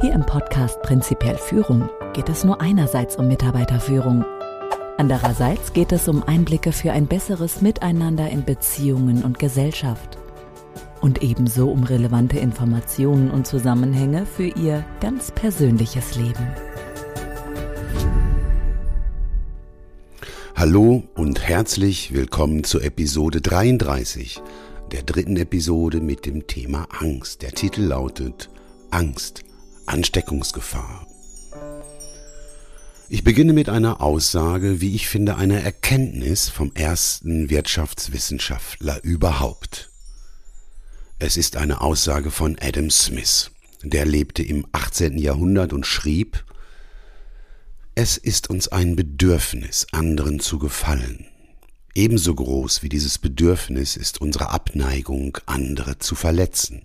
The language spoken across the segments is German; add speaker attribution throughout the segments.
Speaker 1: Hier im Podcast Prinzipiell Führung geht es nur einerseits um Mitarbeiterführung. Andererseits geht es um Einblicke für ein besseres Miteinander in Beziehungen und Gesellschaft. Und ebenso um relevante Informationen und Zusammenhänge für Ihr ganz persönliches Leben.
Speaker 2: Hallo und herzlich willkommen zur Episode 33, der dritten Episode mit dem Thema Angst. Der Titel lautet Angst, Ansteckungsgefahr. Ich beginne mit einer Aussage, wie ich finde, einer Erkenntnis vom ersten Wirtschaftswissenschaftler überhaupt. Es ist eine Aussage von Adam Smith. Der lebte im 18. Jahrhundert und schrieb, es ist uns ein Bedürfnis, anderen zu gefallen. Ebenso groß wie dieses Bedürfnis ist unsere Abneigung, andere zu verletzen.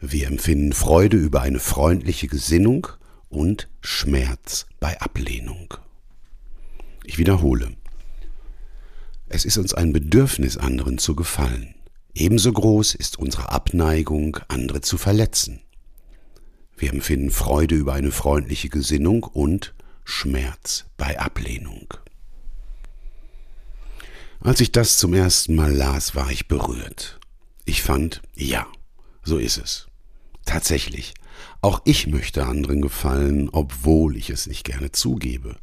Speaker 2: Wir empfinden Freude über eine freundliche Gesinnung und Schmerz bei Ablehnung. Ich wiederhole. Es ist uns ein Bedürfnis, anderen zu gefallen. Ebenso groß ist unsere Abneigung, andere zu verletzen. Wir empfinden Freude über eine freundliche Gesinnung und Schmerz bei Ablehnung. Als ich das zum ersten Mal las, war ich berührt. Ich fand, ja, so ist es. Tatsächlich, auch ich möchte anderen gefallen, obwohl ich es nicht gerne zugebe.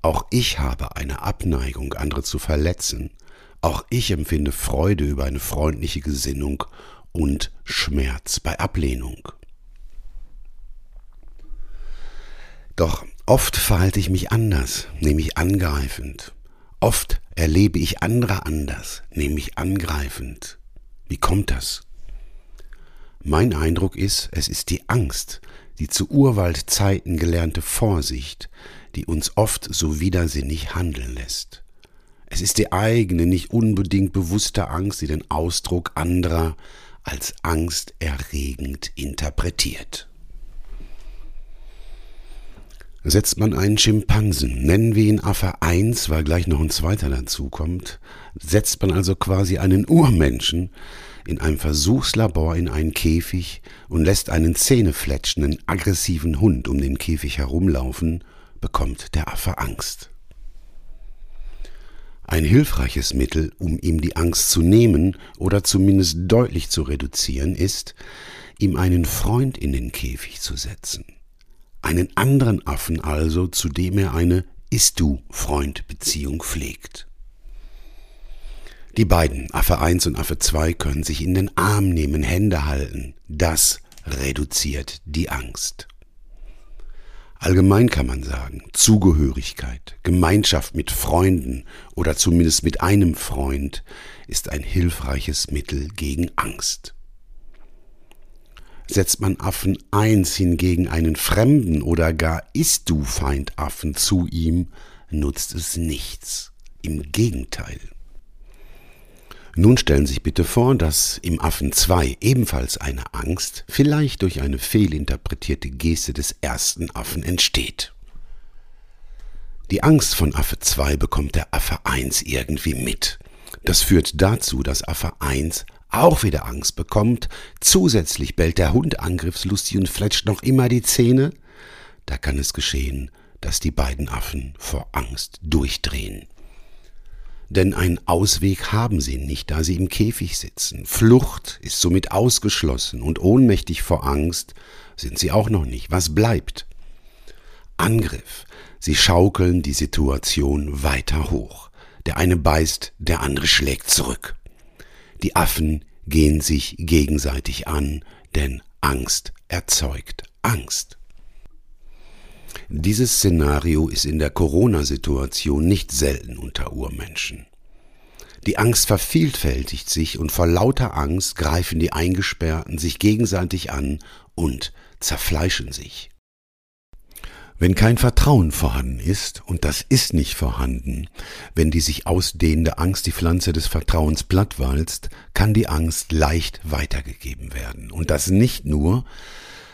Speaker 2: Auch ich habe eine Abneigung, andere zu verletzen. Auch ich empfinde Freude über eine freundliche Gesinnung und Schmerz bei Ablehnung. Doch oft verhalte ich mich anders, nämlich angreifend. Oft erlebe ich andere anders, nämlich angreifend. Wie kommt das? Mein Eindruck ist, es ist die Angst, die zu Urwaldzeiten gelernte Vorsicht, die uns oft so widersinnig handeln lässt. Es ist die eigene, nicht unbedingt bewusste Angst, die den Ausdruck anderer als angsterregend interpretiert. Setzt man einen Schimpansen, nennen wir ihn Affe 1, weil gleich noch ein zweiter dazukommt, setzt man also quasi einen Urmenschen in einem Versuchslabor in einen Käfig und lässt einen zähnefletschenden, aggressiven Hund um den Käfig herumlaufen, bekommt der Affe Angst. Ein hilfreiches Mittel, um ihm die Angst zu nehmen oder zumindest deutlich zu reduzieren, ist, ihm einen Freund in den Käfig zu setzen einen anderen Affen also, zu dem er eine Ist-du-Freund-Beziehung pflegt. Die beiden, Affe 1 und Affe 2, können sich in den Arm nehmen, Hände halten. Das reduziert die Angst. Allgemein kann man sagen, Zugehörigkeit, Gemeinschaft mit Freunden oder zumindest mit einem Freund ist ein hilfreiches Mittel gegen Angst. Setzt man Affen eins hingegen einen fremden oder gar ist du Feindaffen zu ihm, nutzt es nichts. Im Gegenteil. Nun stellen Sie sich bitte vor, dass im Affen 2 ebenfalls eine Angst, vielleicht durch eine fehlinterpretierte Geste des ersten Affen entsteht. Die Angst von Affe 2 bekommt der Affe 1 irgendwie mit. Das führt dazu, dass Affe 1 auch wieder Angst bekommt. Zusätzlich bellt der Hund angriffslustig und fletscht noch immer die Zähne. Da kann es geschehen, dass die beiden Affen vor Angst durchdrehen. Denn einen Ausweg haben sie nicht, da sie im Käfig sitzen. Flucht ist somit ausgeschlossen und ohnmächtig vor Angst sind sie auch noch nicht. Was bleibt? Angriff. Sie schaukeln die Situation weiter hoch. Der eine beißt, der andere schlägt zurück. Die Affen gehen sich gegenseitig an, denn Angst erzeugt Angst. Dieses Szenario ist in der Corona-Situation nicht selten unter Urmenschen. Die Angst vervielfältigt sich und vor lauter Angst greifen die Eingesperrten sich gegenseitig an und zerfleischen sich. Wenn kein Vertrauen vorhanden ist, und das ist nicht vorhanden, wenn die sich ausdehnende Angst die Pflanze des Vertrauens plattwalzt, kann die Angst leicht weitergegeben werden. Und das nicht nur,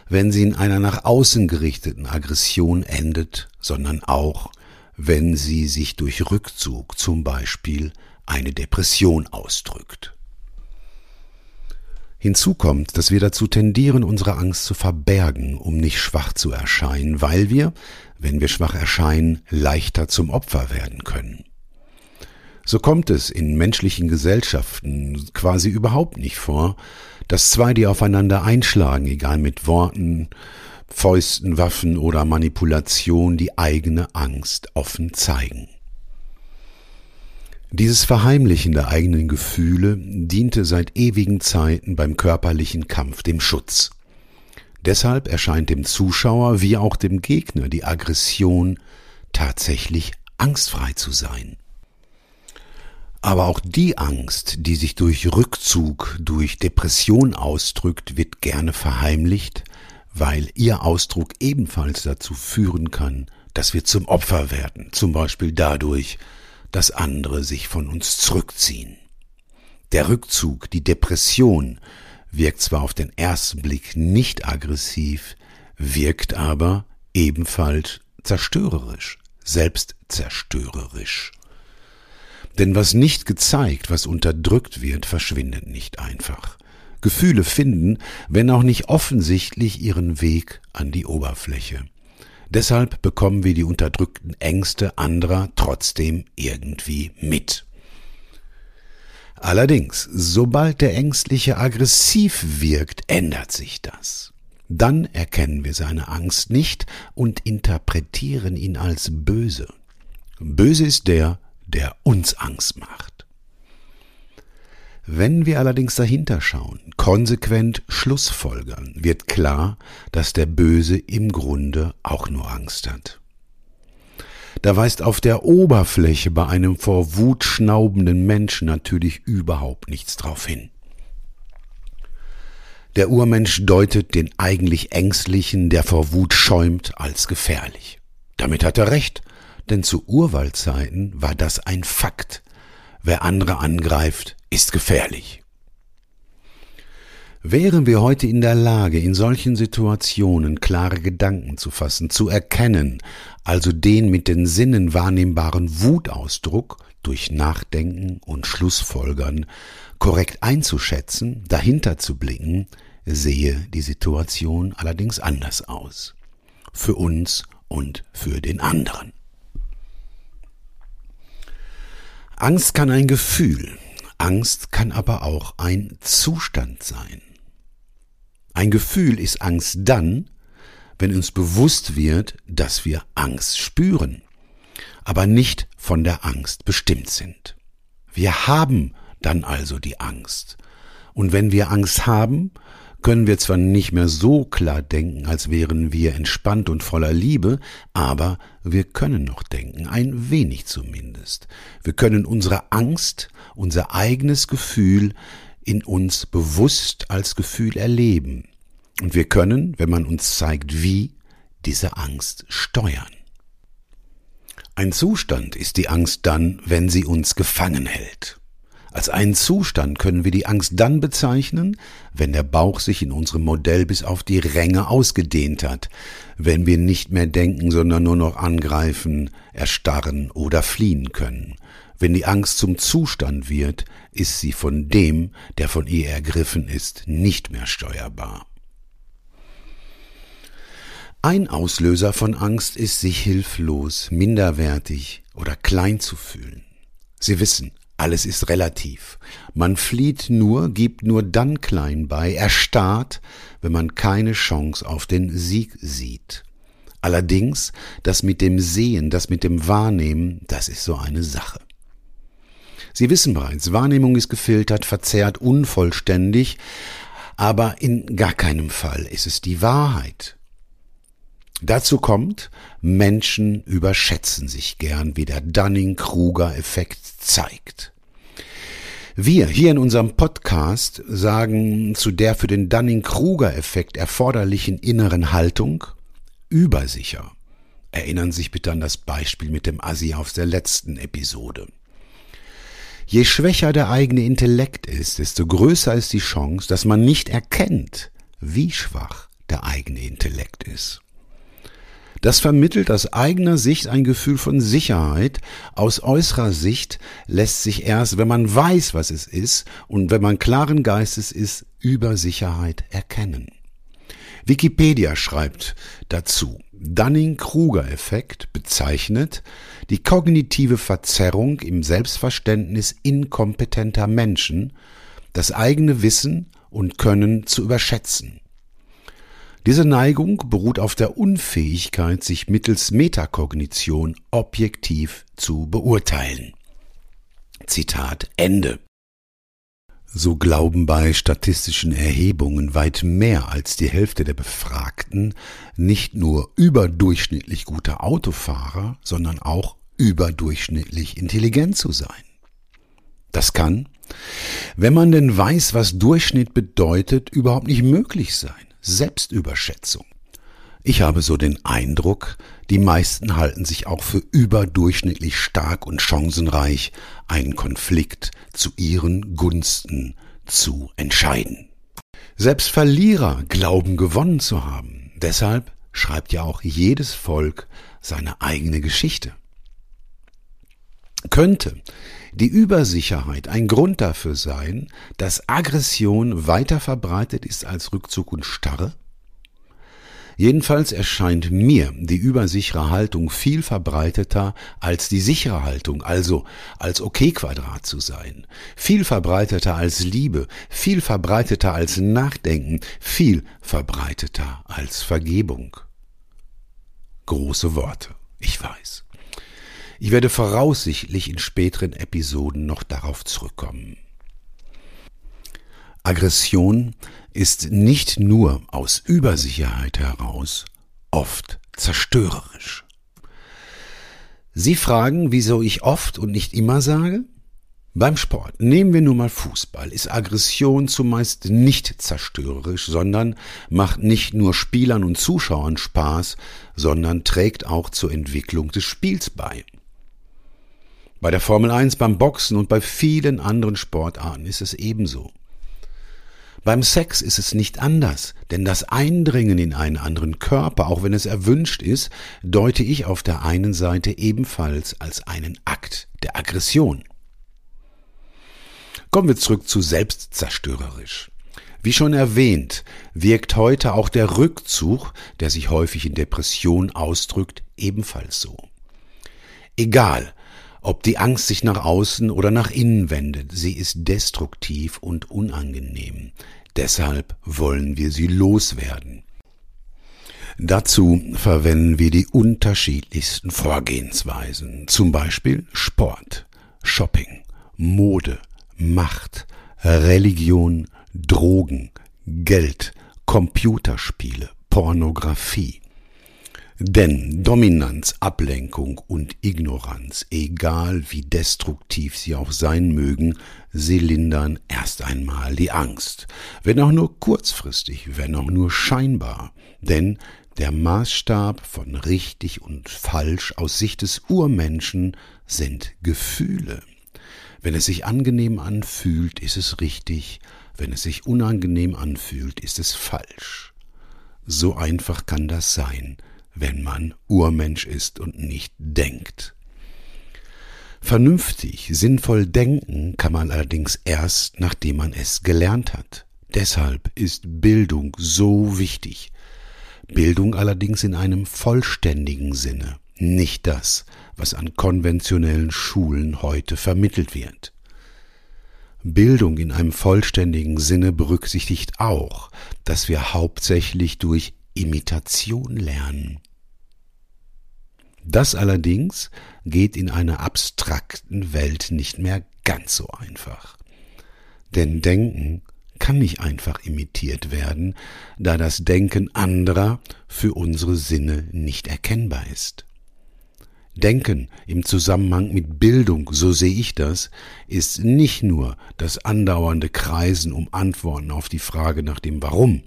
Speaker 2: wenn sie in einer nach außen gerichteten Aggression endet, sondern auch, wenn sie sich durch Rückzug zum Beispiel eine Depression ausdrückt. Hinzu kommt, dass wir dazu tendieren, unsere Angst zu verbergen, um nicht schwach zu erscheinen, weil wir, wenn wir schwach erscheinen, leichter zum Opfer werden können. So kommt es in menschlichen Gesellschaften quasi überhaupt nicht vor, dass zwei, die aufeinander einschlagen, egal mit Worten, Fäusten, Waffen oder Manipulation, die eigene Angst offen zeigen. Dieses Verheimlichen der eigenen Gefühle diente seit ewigen Zeiten beim körperlichen Kampf dem Schutz. Deshalb erscheint dem Zuschauer wie auch dem Gegner die Aggression tatsächlich angstfrei zu sein. Aber auch die Angst, die sich durch Rückzug, durch Depression ausdrückt, wird gerne verheimlicht, weil ihr Ausdruck ebenfalls dazu führen kann, dass wir zum Opfer werden, zum Beispiel dadurch, dass andere sich von uns zurückziehen. Der Rückzug, die Depression wirkt zwar auf den ersten Blick nicht aggressiv, wirkt aber ebenfalls zerstörerisch, selbstzerstörerisch. Denn was nicht gezeigt, was unterdrückt wird, verschwindet nicht einfach. Gefühle finden, wenn auch nicht offensichtlich, ihren Weg an die Oberfläche. Deshalb bekommen wir die unterdrückten Ängste anderer trotzdem irgendwie mit. Allerdings, sobald der Ängstliche aggressiv wirkt, ändert sich das. Dann erkennen wir seine Angst nicht und interpretieren ihn als böse. Böse ist der, der uns Angst macht. Wenn wir allerdings dahinter schauen, konsequent Schlussfolgern, wird klar, dass der Böse im Grunde auch nur Angst hat. Da weist auf der Oberfläche bei einem vor Wut schnaubenden Menschen natürlich überhaupt nichts drauf hin. Der Urmensch deutet den eigentlich Ängstlichen, der vor Wut schäumt, als gefährlich. Damit hat er recht, denn zu Urwaldzeiten war das ein Fakt. Wer andere angreift, ist gefährlich. Wären wir heute in der Lage, in solchen Situationen klare Gedanken zu fassen, zu erkennen, also den mit den Sinnen wahrnehmbaren Wutausdruck durch Nachdenken und Schlussfolgern korrekt einzuschätzen, dahinter zu blicken, sehe die Situation allerdings anders aus. Für uns und für den anderen. Angst kann ein Gefühl, Angst kann aber auch ein Zustand sein. Ein Gefühl ist Angst dann, wenn uns bewusst wird, dass wir Angst spüren, aber nicht von der Angst bestimmt sind. Wir haben dann also die Angst. Und wenn wir Angst haben, können wir zwar nicht mehr so klar denken, als wären wir entspannt und voller Liebe, aber wir können noch denken, ein wenig zumindest. Wir können unsere Angst, unser eigenes Gefühl in uns bewusst als Gefühl erleben. Und wir können, wenn man uns zeigt wie, diese Angst steuern. Ein Zustand ist die Angst dann, wenn sie uns gefangen hält. Als einen Zustand können wir die Angst dann bezeichnen, wenn der Bauch sich in unserem Modell bis auf die Ränge ausgedehnt hat, wenn wir nicht mehr denken, sondern nur noch angreifen, erstarren oder fliehen können. Wenn die Angst zum Zustand wird, ist sie von dem, der von ihr ergriffen ist, nicht mehr steuerbar. Ein Auslöser von Angst ist, sich hilflos, minderwertig oder klein zu fühlen. Sie wissen, alles ist relativ. Man flieht nur, gibt nur dann klein bei, erstarrt, wenn man keine Chance auf den Sieg sieht. Allerdings, das mit dem Sehen, das mit dem Wahrnehmen, das ist so eine Sache. Sie wissen bereits, Wahrnehmung ist gefiltert, verzerrt, unvollständig, aber in gar keinem Fall ist es die Wahrheit. Dazu kommt, Menschen überschätzen sich gern, wie der Dunning-Kruger-Effekt zeigt. Wir hier in unserem Podcast sagen zu der für den Dunning-Kruger-Effekt erforderlichen inneren Haltung übersicher. Erinnern sich bitte an das Beispiel mit dem Assi aus der letzten Episode. Je schwächer der eigene Intellekt ist, desto größer ist die Chance, dass man nicht erkennt, wie schwach der eigene Intellekt ist. Das vermittelt aus eigener Sicht ein Gefühl von Sicherheit. Aus äußerer Sicht lässt sich erst, wenn man weiß, was es ist und wenn man klaren Geistes ist, über Sicherheit erkennen. Wikipedia schreibt dazu, Dunning-Kruger-Effekt bezeichnet die kognitive Verzerrung im Selbstverständnis inkompetenter Menschen, das eigene Wissen und Können zu überschätzen. Diese Neigung beruht auf der Unfähigkeit, sich mittels Metakognition objektiv zu beurteilen. Zitat Ende. So glauben bei statistischen Erhebungen weit mehr als die Hälfte der Befragten nicht nur überdurchschnittlich gute Autofahrer, sondern auch überdurchschnittlich intelligent zu sein. Das kann, wenn man denn weiß, was Durchschnitt bedeutet, überhaupt nicht möglich sein. Selbstüberschätzung. Ich habe so den Eindruck, die meisten halten sich auch für überdurchschnittlich stark und chancenreich, einen Konflikt zu ihren Gunsten zu entscheiden. Selbst Verlierer glauben gewonnen zu haben. Deshalb schreibt ja auch jedes Volk seine eigene Geschichte. Könnte die Übersicherheit ein Grund dafür sein, dass Aggression weiter verbreitet ist als Rückzug und Starre? Jedenfalls erscheint mir die übersichere Haltung viel verbreiteter als die sichere Haltung, also als OK-Quadrat zu sein. Viel verbreiteter als Liebe, viel verbreiteter als Nachdenken, viel verbreiteter als Vergebung. Große Worte, ich weiß. Ich werde voraussichtlich in späteren Episoden noch darauf zurückkommen. Aggression ist nicht nur aus Übersicherheit heraus oft zerstörerisch. Sie fragen, wieso ich oft und nicht immer sage? Beim Sport, nehmen wir nur mal Fußball, ist Aggression zumeist nicht zerstörerisch, sondern macht nicht nur Spielern und Zuschauern Spaß, sondern trägt auch zur Entwicklung des Spiels bei. Bei der Formel 1, beim Boxen und bei vielen anderen Sportarten ist es ebenso. Beim Sex ist es nicht anders, denn das Eindringen in einen anderen Körper, auch wenn es erwünscht ist, deute ich auf der einen Seite ebenfalls als einen Akt der Aggression. Kommen wir zurück zu selbstzerstörerisch. Wie schon erwähnt, wirkt heute auch der Rückzug, der sich häufig in Depression ausdrückt, ebenfalls so. Egal, ob die Angst sich nach außen oder nach innen wendet, sie ist destruktiv und unangenehm. Deshalb wollen wir sie loswerden. Dazu verwenden wir die unterschiedlichsten Vorgehensweisen, zum Beispiel Sport, Shopping, Mode, Macht, Religion, Drogen, Geld, Computerspiele, Pornografie. Denn Dominanz, Ablenkung und Ignoranz, egal wie destruktiv sie auch sein mögen, sie lindern erst einmal die Angst, wenn auch nur kurzfristig, wenn auch nur scheinbar, denn der Maßstab von richtig und falsch aus Sicht des Urmenschen sind Gefühle. Wenn es sich angenehm anfühlt, ist es richtig, wenn es sich unangenehm anfühlt, ist es falsch. So einfach kann das sein, wenn man Urmensch ist und nicht denkt. Vernünftig, sinnvoll denken kann man allerdings erst, nachdem man es gelernt hat. Deshalb ist Bildung so wichtig. Bildung allerdings in einem vollständigen Sinne, nicht das, was an konventionellen Schulen heute vermittelt wird. Bildung in einem vollständigen Sinne berücksichtigt auch, dass wir hauptsächlich durch Imitation lernen. Das allerdings geht in einer abstrakten Welt nicht mehr ganz so einfach. Denn Denken kann nicht einfach imitiert werden, da das Denken anderer für unsere Sinne nicht erkennbar ist. Denken im Zusammenhang mit Bildung, so sehe ich das, ist nicht nur das andauernde Kreisen um Antworten auf die Frage nach dem Warum,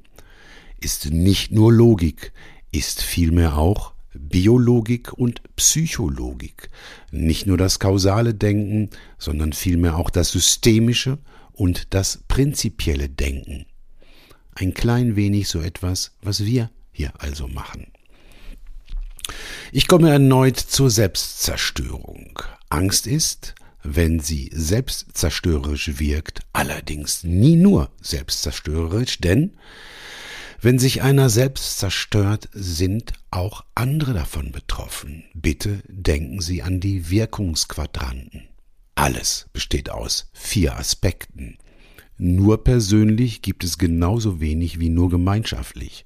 Speaker 2: ist nicht nur Logik, ist vielmehr auch Biologik und Psychologik, nicht nur das kausale Denken, sondern vielmehr auch das systemische und das prinzipielle Denken. Ein klein wenig so etwas, was wir hier also machen. Ich komme erneut zur Selbstzerstörung. Angst ist, wenn sie selbstzerstörerisch wirkt, allerdings nie nur selbstzerstörerisch, denn wenn sich einer selbst zerstört, sind auch andere davon betroffen. Bitte denken Sie an die Wirkungsquadranten. Alles besteht aus vier Aspekten. Nur persönlich gibt es genauso wenig wie nur gemeinschaftlich.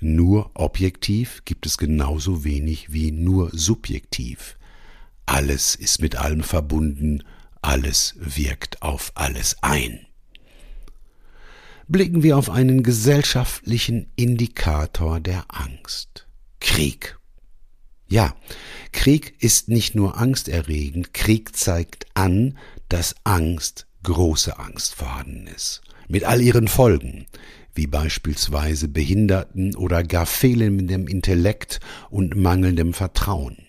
Speaker 2: Nur objektiv gibt es genauso wenig wie nur subjektiv. Alles ist mit allem verbunden, alles wirkt auf alles ein. Blicken wir auf einen gesellschaftlichen Indikator der Angst. Krieg. Ja, Krieg ist nicht nur angsterregend, Krieg zeigt an, dass Angst, große Angst vorhanden ist. Mit all ihren Folgen, wie beispielsweise Behinderten oder gar fehlendem Intellekt und mangelndem Vertrauen.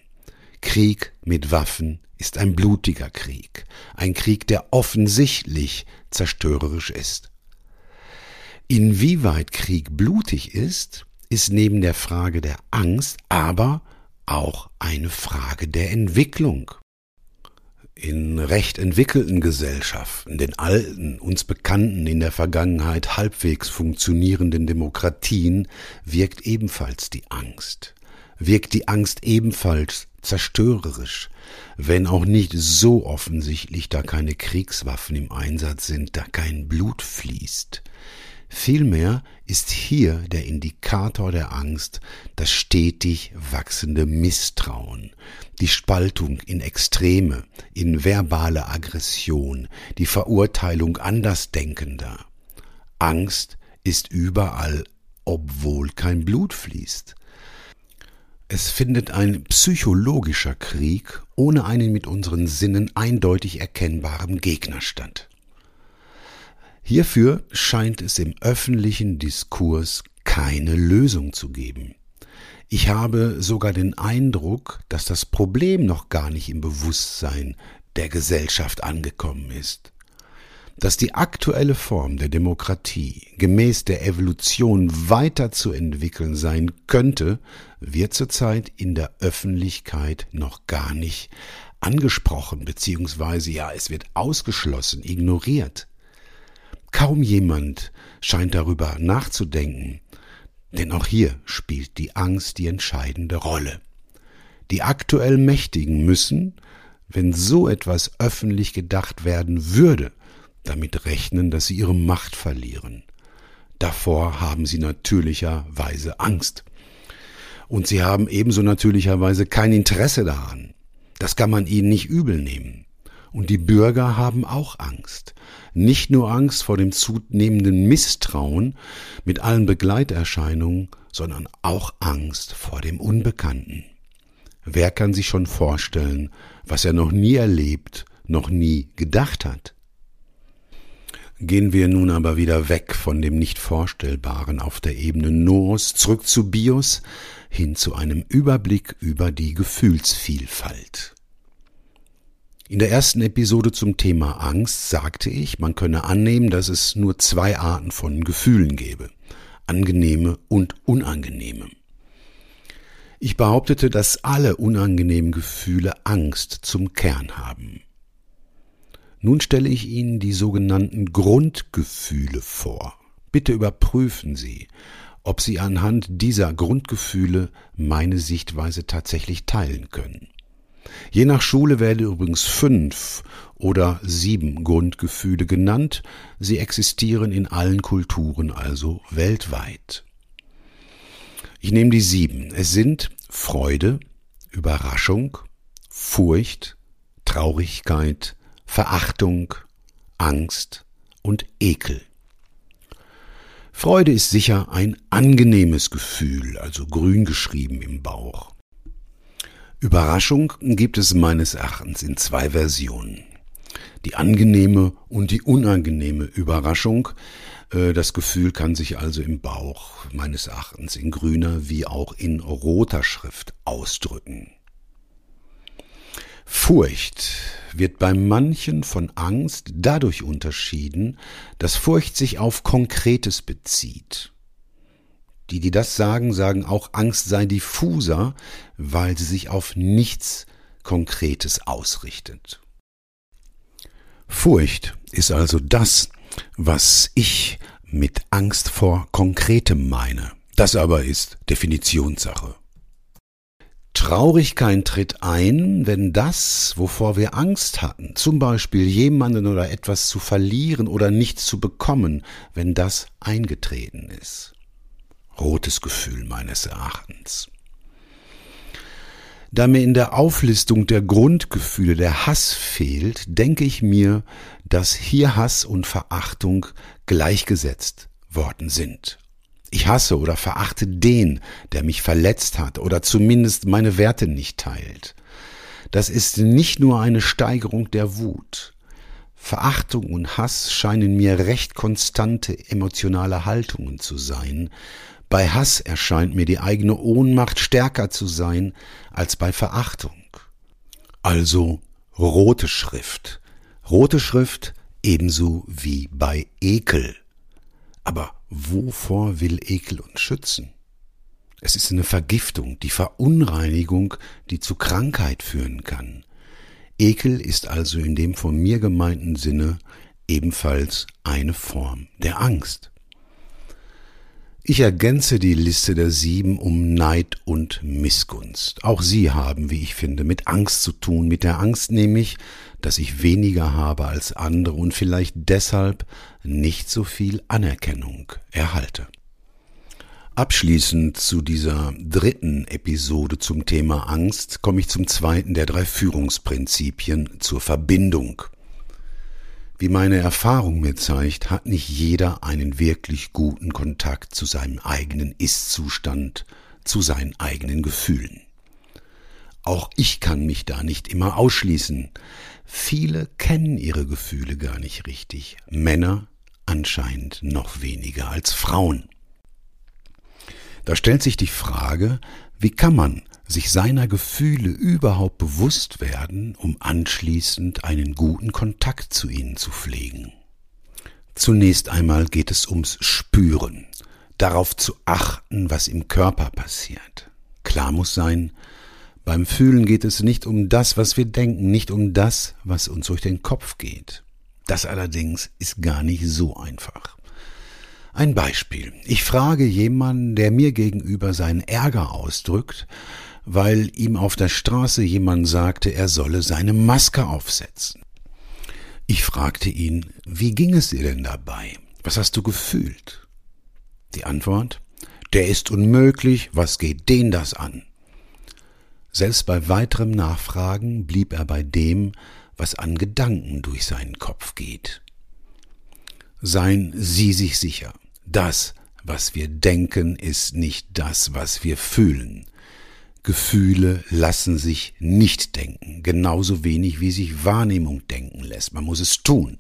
Speaker 2: Krieg mit Waffen ist ein blutiger Krieg, ein Krieg, der offensichtlich zerstörerisch ist. Inwieweit Krieg blutig ist, ist neben der Frage der Angst aber auch eine Frage der Entwicklung. In recht entwickelten Gesellschaften, den alten, uns bekannten, in der Vergangenheit halbwegs funktionierenden Demokratien, wirkt ebenfalls die Angst. Wirkt die Angst ebenfalls zerstörerisch, wenn auch nicht so offensichtlich, da keine Kriegswaffen im Einsatz sind, da kein Blut fließt. Vielmehr ist hier der Indikator der Angst das stetig wachsende Misstrauen, die Spaltung in Extreme, in verbale Aggression, die Verurteilung Andersdenkender. Angst ist überall, obwohl kein Blut fließt. Es findet ein psychologischer Krieg ohne einen mit unseren Sinnen eindeutig erkennbaren Gegner statt. Hierfür scheint es im öffentlichen Diskurs keine Lösung zu geben. Ich habe sogar den Eindruck, dass das Problem noch gar nicht im Bewusstsein der Gesellschaft angekommen ist dass die aktuelle Form der Demokratie gemäß der Evolution weiterzuentwickeln sein könnte, wird zurzeit in der Öffentlichkeit noch gar nicht angesprochen, beziehungsweise ja, es wird ausgeschlossen, ignoriert. Kaum jemand scheint darüber nachzudenken, denn auch hier spielt die Angst die entscheidende Rolle. Die aktuell Mächtigen müssen, wenn so etwas öffentlich gedacht werden würde, damit rechnen, dass sie ihre Macht verlieren. Davor haben sie natürlicherweise Angst. Und sie haben ebenso natürlicherweise kein Interesse daran. Das kann man ihnen nicht übel nehmen. Und die Bürger haben auch Angst. Nicht nur Angst vor dem zunehmenden Misstrauen mit allen Begleiterscheinungen, sondern auch Angst vor dem Unbekannten. Wer kann sich schon vorstellen, was er noch nie erlebt, noch nie gedacht hat? Gehen wir nun aber wieder weg von dem nicht Vorstellbaren auf der Ebene Noos zurück zu Bios hin zu einem Überblick über die Gefühlsvielfalt. In der ersten Episode zum Thema Angst sagte ich, man könne annehmen, dass es nur zwei Arten von Gefühlen gäbe, angenehme und unangenehme. Ich behauptete, dass alle unangenehmen Gefühle Angst zum Kern haben. Nun stelle ich Ihnen die sogenannten Grundgefühle vor. Bitte überprüfen Sie, ob Sie anhand dieser Grundgefühle meine Sichtweise tatsächlich teilen können. Je nach Schule werden übrigens fünf oder sieben Grundgefühle genannt. Sie existieren in allen Kulturen, also weltweit. Ich nehme die sieben. Es sind Freude, Überraschung, Furcht, Traurigkeit, Verachtung, Angst und Ekel. Freude ist sicher ein angenehmes Gefühl, also grün geschrieben im Bauch. Überraschung gibt es meines Erachtens in zwei Versionen. Die angenehme und die unangenehme Überraschung. Äh, das Gefühl kann sich also im Bauch meines Erachtens in grüner wie auch in roter Schrift ausdrücken. Furcht wird bei manchen von Angst dadurch unterschieden, dass Furcht sich auf Konkretes bezieht. Die, die das sagen, sagen auch, Angst sei diffuser, weil sie sich auf nichts Konkretes ausrichtet. Furcht ist also das, was ich mit Angst vor Konkretem meine. Das aber ist Definitionssache. Traurigkeit tritt ein, wenn das, wovor wir Angst hatten, zum Beispiel jemanden oder etwas zu verlieren oder nichts zu bekommen, wenn das eingetreten ist. Rotes Gefühl meines Erachtens. Da mir in der Auflistung der Grundgefühle der Hass fehlt, denke ich mir, dass hier Hass und Verachtung gleichgesetzt worden sind. Ich hasse oder verachte den, der mich verletzt hat oder zumindest meine Werte nicht teilt. Das ist nicht nur eine Steigerung der Wut. Verachtung und Hass scheinen mir recht konstante emotionale Haltungen zu sein, bei Hass erscheint mir die eigene Ohnmacht stärker zu sein als bei Verachtung. Also rote Schrift. Rote Schrift ebenso wie bei Ekel. Aber wovor will Ekel uns schützen? Es ist eine Vergiftung, die Verunreinigung, die zu Krankheit führen kann. Ekel ist also in dem von mir gemeinten Sinne ebenfalls eine Form der Angst. Ich ergänze die Liste der sieben um Neid und Missgunst. Auch sie haben, wie ich finde, mit Angst zu tun, mit der Angst nämlich, dass ich weniger habe als andere und vielleicht deshalb nicht so viel Anerkennung erhalte. Abschließend zu dieser dritten Episode zum Thema Angst komme ich zum zweiten der drei Führungsprinzipien zur Verbindung. Wie meine Erfahrung mir zeigt, hat nicht jeder einen wirklich guten Kontakt zu seinem eigenen Ist-Zustand, zu seinen eigenen Gefühlen. Auch ich kann mich da nicht immer ausschließen. Viele kennen ihre Gefühle gar nicht richtig, Männer anscheinend noch weniger als Frauen. Da stellt sich die Frage, wie kann man sich seiner Gefühle überhaupt bewusst werden, um anschließend einen guten Kontakt zu ihnen zu pflegen. Zunächst einmal geht es ums Spüren, darauf zu achten, was im Körper passiert. Klar muss sein, beim Fühlen geht es nicht um das, was wir denken, nicht um das, was uns durch den Kopf geht. Das allerdings ist gar nicht so einfach. Ein Beispiel. Ich frage jemanden, der mir gegenüber seinen Ärger ausdrückt, weil ihm auf der Straße jemand sagte, er solle seine Maske aufsetzen. Ich fragte ihn, wie ging es dir denn dabei? Was hast du gefühlt? Die Antwort, der ist unmöglich, was geht den das an? Selbst bei weiterem Nachfragen blieb er bei dem, was an Gedanken durch seinen Kopf geht. Seien Sie sich sicher, das, was wir denken, ist nicht das, was wir fühlen. Gefühle lassen sich nicht denken, genauso wenig wie sich Wahrnehmung denken lässt. Man muss es tun.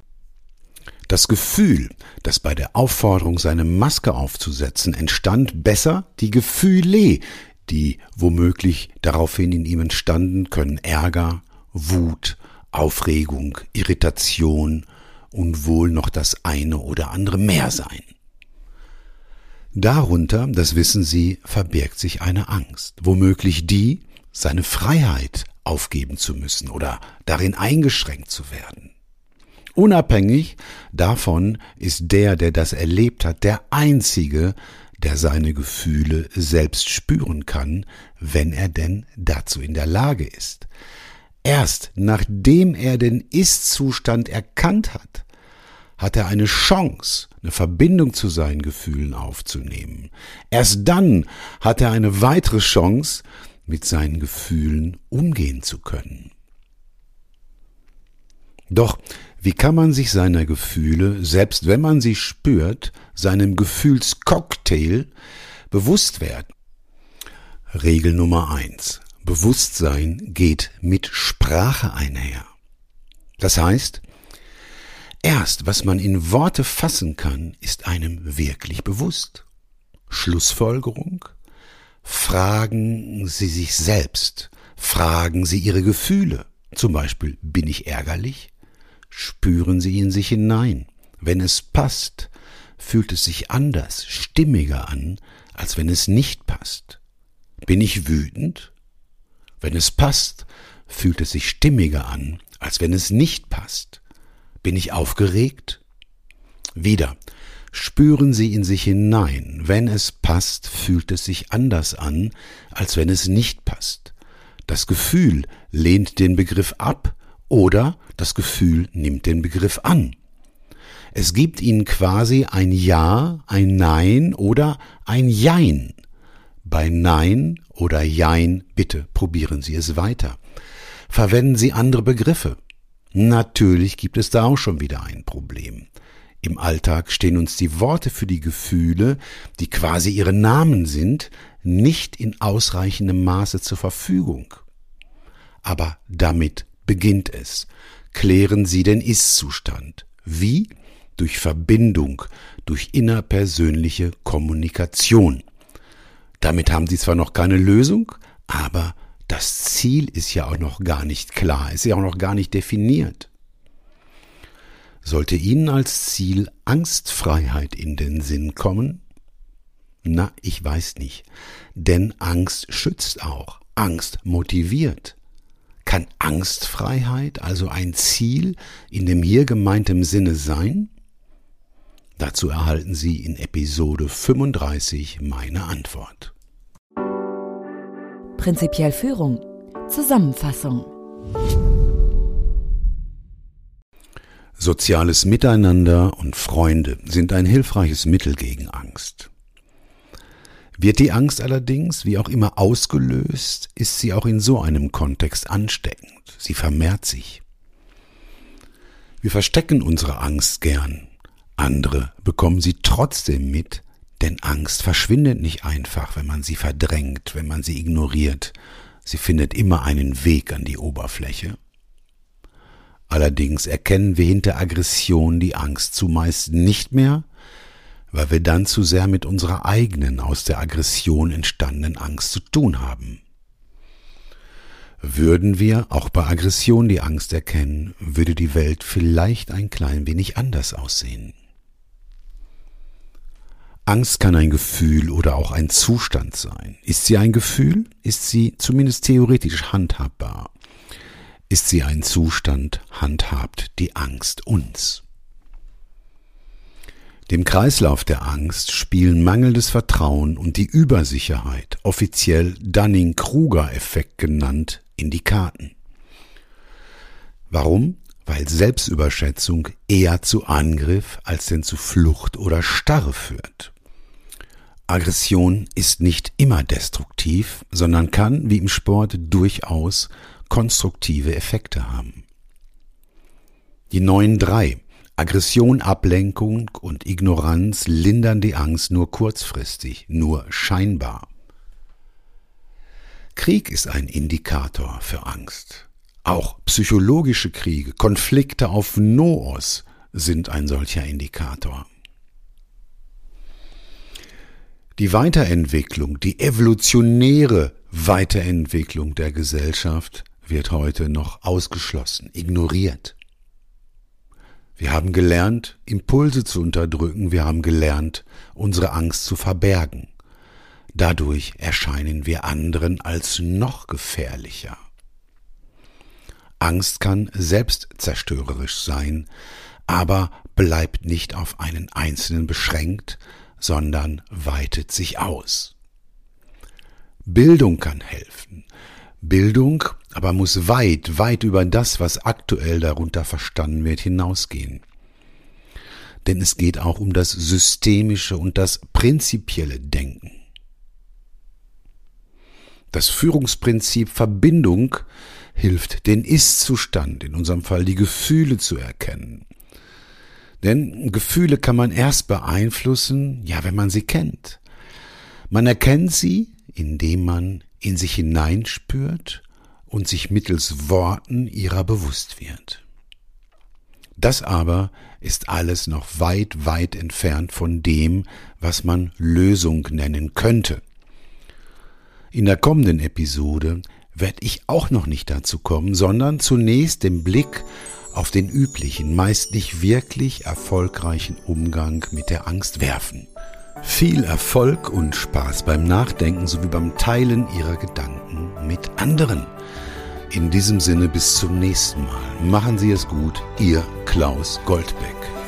Speaker 2: Das Gefühl, das bei der Aufforderung, seine Maske aufzusetzen, entstand besser, die Gefühle, die womöglich daraufhin in ihm entstanden, können Ärger, Wut, Aufregung, Irritation und wohl noch das eine oder andere mehr sein. Darunter, das wissen Sie, verbirgt sich eine Angst, womöglich die, seine Freiheit aufgeben zu müssen oder darin eingeschränkt zu werden. Unabhängig davon ist der, der das erlebt hat, der Einzige, der seine Gefühle selbst spüren kann, wenn er denn dazu in der Lage ist. Erst nachdem er den Ist-Zustand erkannt hat, hat er eine Chance, eine Verbindung zu seinen Gefühlen aufzunehmen. Erst dann hat er eine weitere Chance, mit seinen Gefühlen umgehen zu können. Doch wie kann man sich seiner Gefühle, selbst wenn man sie spürt, seinem Gefühlscocktail bewusst werden? Regel Nummer eins: Bewusstsein geht mit Sprache einher. Das heißt, Erst was man in Worte fassen kann, ist einem wirklich bewusst. Schlussfolgerung? Fragen Sie sich selbst, fragen Sie Ihre Gefühle. Zum Beispiel, bin ich ärgerlich? Spüren Sie in sich hinein. Wenn es passt, fühlt es sich anders, stimmiger an, als wenn es nicht passt. Bin ich wütend? Wenn es passt, fühlt es sich stimmiger an, als wenn es nicht passt. Bin ich aufgeregt? Wieder. Spüren Sie in sich hinein. Wenn es passt, fühlt es sich anders an, als wenn es nicht passt. Das Gefühl lehnt den Begriff ab oder das Gefühl nimmt den Begriff an. Es gibt ihnen quasi ein Ja, ein Nein oder ein Jein. Bei Nein oder Jein bitte probieren Sie es weiter. Verwenden Sie andere Begriffe. Natürlich gibt es da auch schon wieder ein Problem. Im Alltag stehen uns die Worte für die Gefühle, die quasi ihre Namen sind, nicht in ausreichendem Maße zur Verfügung. Aber damit beginnt es. Klären Sie den Ist-Zustand. Wie? Durch Verbindung, durch innerpersönliche Kommunikation. Damit haben Sie zwar noch keine Lösung, aber das Ziel ist ja auch noch gar nicht klar, ist ja auch noch gar nicht definiert. Sollte Ihnen als Ziel Angstfreiheit in den Sinn kommen? Na, ich weiß nicht. Denn Angst schützt auch. Angst motiviert. Kann Angstfreiheit also ein Ziel in dem hier gemeinten Sinne sein? Dazu erhalten Sie in Episode 35 meine Antwort.
Speaker 1: Prinzipiell Führung. Zusammenfassung.
Speaker 2: Soziales Miteinander und Freunde sind ein hilfreiches Mittel gegen Angst. Wird die Angst allerdings, wie auch immer, ausgelöst, ist sie auch in so einem Kontext ansteckend. Sie vermehrt sich. Wir verstecken unsere Angst gern. Andere bekommen sie trotzdem mit, denn Angst verschwindet nicht einfach, wenn man sie verdrängt, wenn man sie ignoriert. Sie findet immer einen Weg an die Oberfläche. Allerdings erkennen wir hinter Aggression die Angst zumeist nicht mehr, weil wir dann zu sehr mit unserer eigenen aus der Aggression entstandenen Angst zu tun haben. Würden wir auch bei Aggression die Angst erkennen, würde die Welt vielleicht ein klein wenig anders aussehen. Angst kann ein Gefühl oder auch ein Zustand sein. Ist sie ein Gefühl, ist sie zumindest theoretisch handhabbar. Ist sie ein Zustand, handhabt die Angst uns. Dem Kreislauf der Angst spielen mangelndes Vertrauen und die Übersicherheit, offiziell Dunning-Kruger-Effekt genannt, in die Karten. Warum? Weil Selbstüberschätzung eher zu Angriff als denn zu Flucht oder Starre führt. Aggression ist nicht immer destruktiv, sondern kann, wie im Sport, durchaus konstruktive Effekte haben. Die neuen drei Aggression, Ablenkung und Ignoranz lindern die Angst nur kurzfristig, nur scheinbar. Krieg ist ein Indikator für Angst. Auch psychologische Kriege, Konflikte auf Noos sind ein solcher Indikator. Die Weiterentwicklung, die evolutionäre Weiterentwicklung der Gesellschaft wird heute noch ausgeschlossen, ignoriert. Wir haben gelernt, Impulse zu unterdrücken, wir haben gelernt, unsere Angst zu verbergen. Dadurch erscheinen wir anderen als noch gefährlicher. Angst kann selbstzerstörerisch sein, aber bleibt nicht auf einen Einzelnen beschränkt, sondern weitet sich aus. Bildung kann helfen. Bildung aber muss weit, weit über das, was aktuell darunter verstanden wird, hinausgehen. Denn es geht auch um das systemische und das prinzipielle Denken. Das Führungsprinzip Verbindung hilft, den Ist-Zustand, in unserem Fall die Gefühle zu erkennen. Denn Gefühle kann man erst beeinflussen, ja, wenn man sie kennt. Man erkennt sie, indem man in sich hineinspürt und sich mittels Worten ihrer bewusst wird. Das aber ist alles noch weit, weit entfernt von dem, was man Lösung nennen könnte. In der kommenden Episode werde ich auch noch nicht dazu kommen, sondern zunächst den Blick auf den üblichen, meist nicht wirklich erfolgreichen Umgang mit der Angst werfen. Viel Erfolg und Spaß beim Nachdenken sowie beim Teilen Ihrer Gedanken mit anderen. In diesem Sinne bis zum nächsten Mal. Machen Sie es gut, Ihr Klaus Goldbeck.